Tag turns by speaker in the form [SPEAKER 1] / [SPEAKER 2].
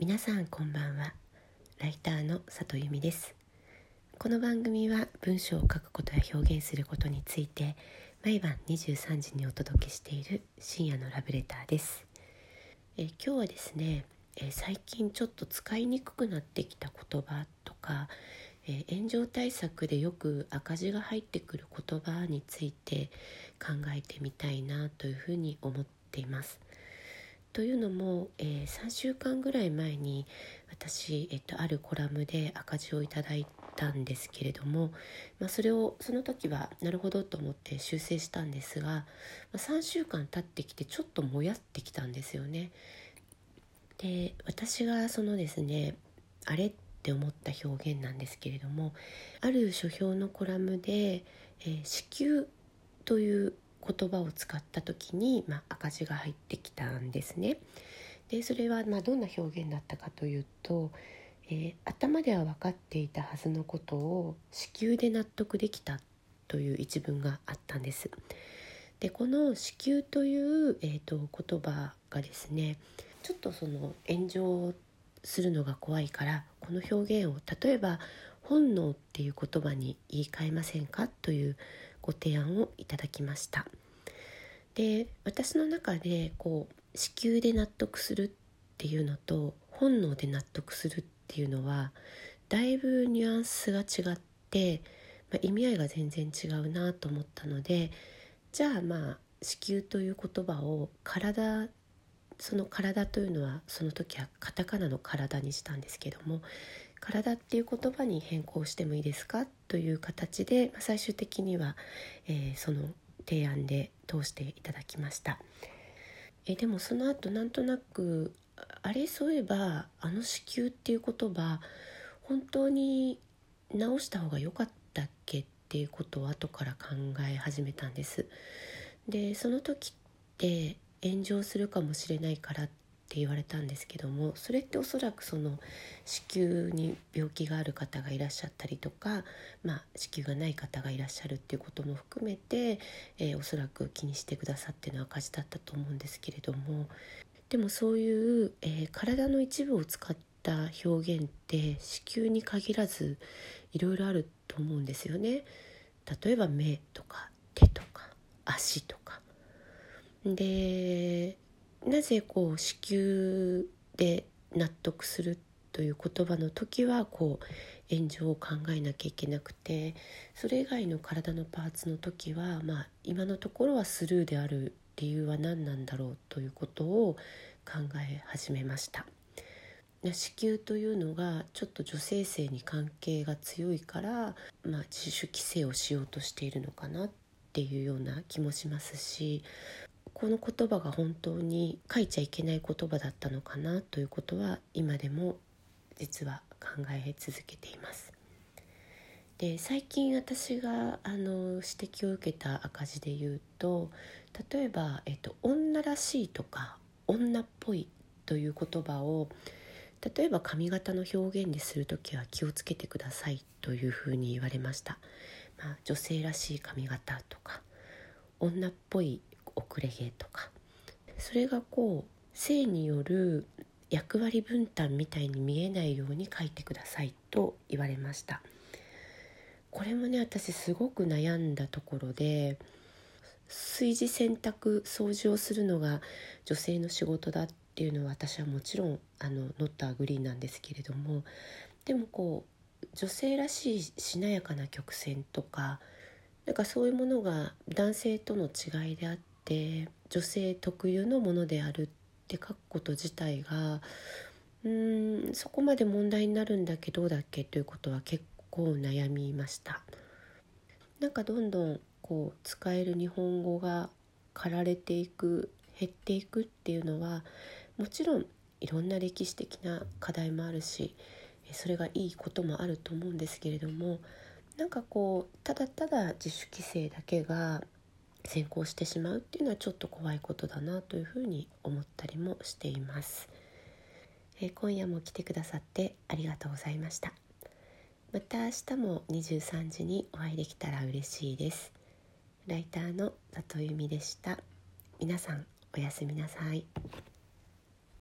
[SPEAKER 1] 皆さんこんばんは。ライターの里由美です。この番組は文章を書くことや表現することについて毎晩23時にお届けしている深夜のラブレターです。え今日はですねえ最近ちょっと使いにくくなってきた言葉とかえ炎上対策でよく赤字が入ってくる言葉について考えてみたいなというふうに思っています。というのも、えー、3週間ぐらい前に私、えっと、あるコラムで赤字をいただいたんですけれども、まあ、それをその時はなるほどと思って修正したんですが、まあ、3週間経ってきてちょっともやってきたんですよね。で私がそのですねあれって思った表現なんですけれどもある書評のコラムで「えー、子宮」という言葉を使った時に、まあ、赤字が入ってきたんですね。でそれはまあどんな表現だったかというと、えー、頭では分かっていたはずのことを子宮で納得できたという一文があったんです。でこの「子宮」という、えーと、言葉がですねちょっとその炎上するのが怖いからこの表現を例えば「本能」っていう言葉に言い換えませんか？というご提案をいただきました。で私の中でこう子宮で納得するっていうのと本能で納得するっていうのはだいぶニュアンスが違って、まあ、意味合いが全然違うなと思ったのでじゃあまあ子宮という言葉を体その体というのはその時はカタカナの体にしたんですけども体っていう言葉に変更してもいいですか？という形で最終的には、えー、その提案で通していただきました。えでもその後なんとなくあれそういえばあの子宮っていう言葉本当に直した方が良かったっけっていうことを後から考え始めたんです。でその時って炎上するかもしれないからっって言われたんですけどもそれっておそらくその子宮に病気がある方がいらっしゃったりとか、まあ、子宮がない方がいらっしゃるっていうことも含めて、えー、おそらく気にしてくださっての赤字だったと思うんですけれどもでもそういう、えー、体の一部を使った表現って子宮に限らずいろいろあると思うんですよね。例えば目とか手とか足とか。でなぜこう子宮で納得するという言葉の時はこう炎上を考えなきゃいけなくてそれ以外の体のパーツの時は、まあ、今のところはスルーである理由は何なんだろうということを考え始めました。子宮というのがちょっと女性性に関係が強いから、まあ、自主規制をしようとしているのかなっていうような気もしますしこの言葉が本当に書いちゃいけない言葉だったのかなということは今でも実は考え続けています。で最近私があの指摘を受けた赤字で言うと例えば、えっと「女らしい」とか「女っぽい」という言葉を例えば髪型の表現でする時は気をつけてくださいというふうに言われました、まあ、女性らしい髪型とか女っぽい遅れ毛とか。それがこう性による役割分担みたいに見えないように書いてくださいと言われました。これもね私すごく悩んだところで炊事洗濯掃除をするのが女性の仕事だっていうのは私はもちろんあのノットアグリーンなんですけれどもでもこう女性らしいしなやかな曲線とかなんかそういうものが男性との違いであっって女性特有のものであるって書くこと自体がうんそこまで問題になるんだけどだっけということは結構悩みました。なんかどんどんこう使える日本語が駆られていく減っていくっていうのはもちろんいろんな歴史的な課題もあるしそれがいいこともあると思うんですけれどもなんかこうただただ自主規制だけが先行してしまうっていうのはちょっと怖いことだなというふうに思ったりもしています、えー、今夜も来てくださってありがとうございました。また明日も23時にお会いできたら嬉しいです。ライターの里由美でした。皆さんおやすみなさい。